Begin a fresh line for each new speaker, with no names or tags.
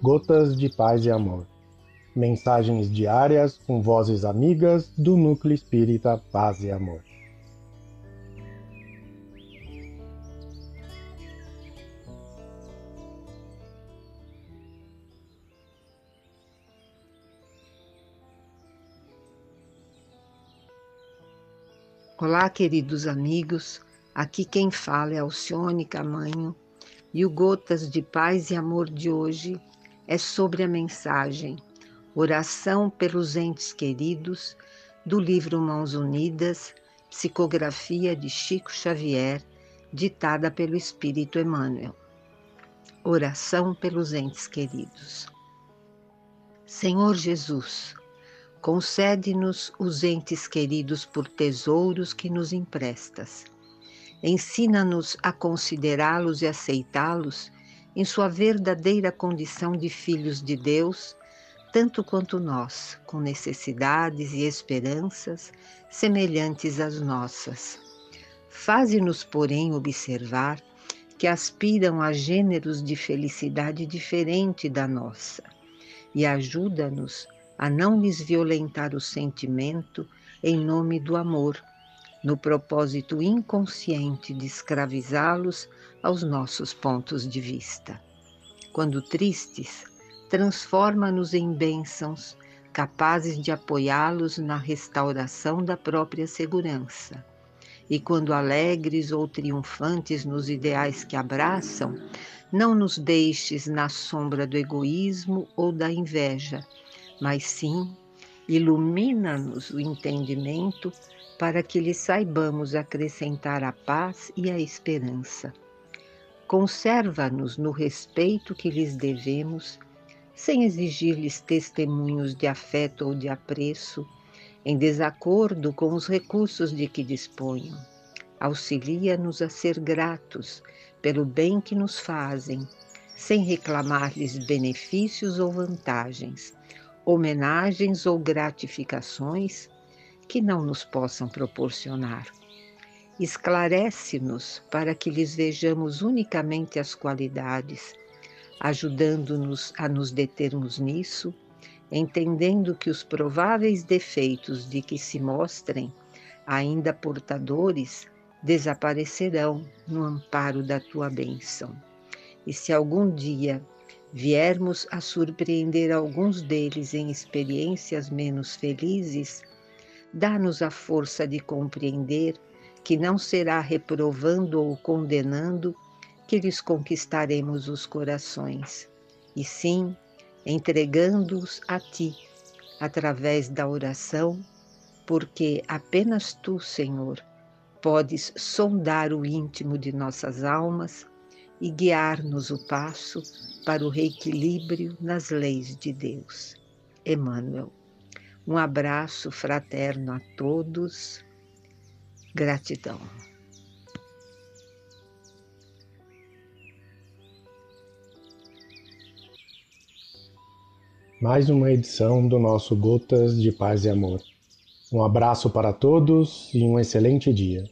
Gotas de Paz e Amor. Mensagens diárias com vozes amigas do Núcleo Espírita Paz e Amor.
Olá, queridos amigos. Aqui quem fala é Alcione Camanho e o Gotas de Paz e Amor de hoje é sobre a mensagem Oração pelos Entes Queridos do livro Mãos Unidas, psicografia de Chico Xavier, ditada pelo Espírito Emmanuel. Oração pelos Entes Queridos. Senhor Jesus, Concede-nos os entes queridos por tesouros que nos emprestas. Ensina-nos a considerá-los e aceitá-los em sua verdadeira condição de filhos de Deus, tanto quanto nós, com necessidades e esperanças semelhantes às nossas. Faze-nos, porém, observar que aspiram a gêneros de felicidade diferente da nossa e ajuda-nos a não lhes violentar o sentimento em nome do amor, no propósito inconsciente de escravizá-los aos nossos pontos de vista. Quando tristes, transforma-nos em bênçãos capazes de apoiá-los na restauração da própria segurança. E quando alegres ou triunfantes nos ideais que abraçam, não nos deixes na sombra do egoísmo ou da inveja, mas sim ilumina-nos o entendimento para que lhe saibamos acrescentar a paz e a esperança. Conserva-nos no respeito que lhes devemos, sem exigir-lhes testemunhos de afeto ou de apreço, em desacordo com os recursos de que disponham. Auxilia-nos a ser gratos pelo bem que nos fazem, sem reclamar-lhes benefícios ou vantagens, homenagens ou gratificações que não nos possam proporcionar. Esclarece-nos para que lhes vejamos unicamente as qualidades, ajudando-nos a nos determos nisso, entendendo que os prováveis defeitos de que se mostrem, ainda portadores, desaparecerão no amparo da tua bênção. E se algum dia viermos a surpreender alguns deles em experiências menos felizes, dá-nos a força de compreender que não será reprovando ou condenando que lhes conquistaremos os corações, e sim entregando-os a Ti, através da oração, porque apenas Tu, Senhor, podes sondar o íntimo de nossas almas e guiar-nos o passo para o reequilíbrio nas leis de Deus. Emmanuel. Um abraço fraterno a todos. Gratidão.
Mais uma edição do nosso Gotas de Paz e Amor. Um abraço para todos e um excelente dia.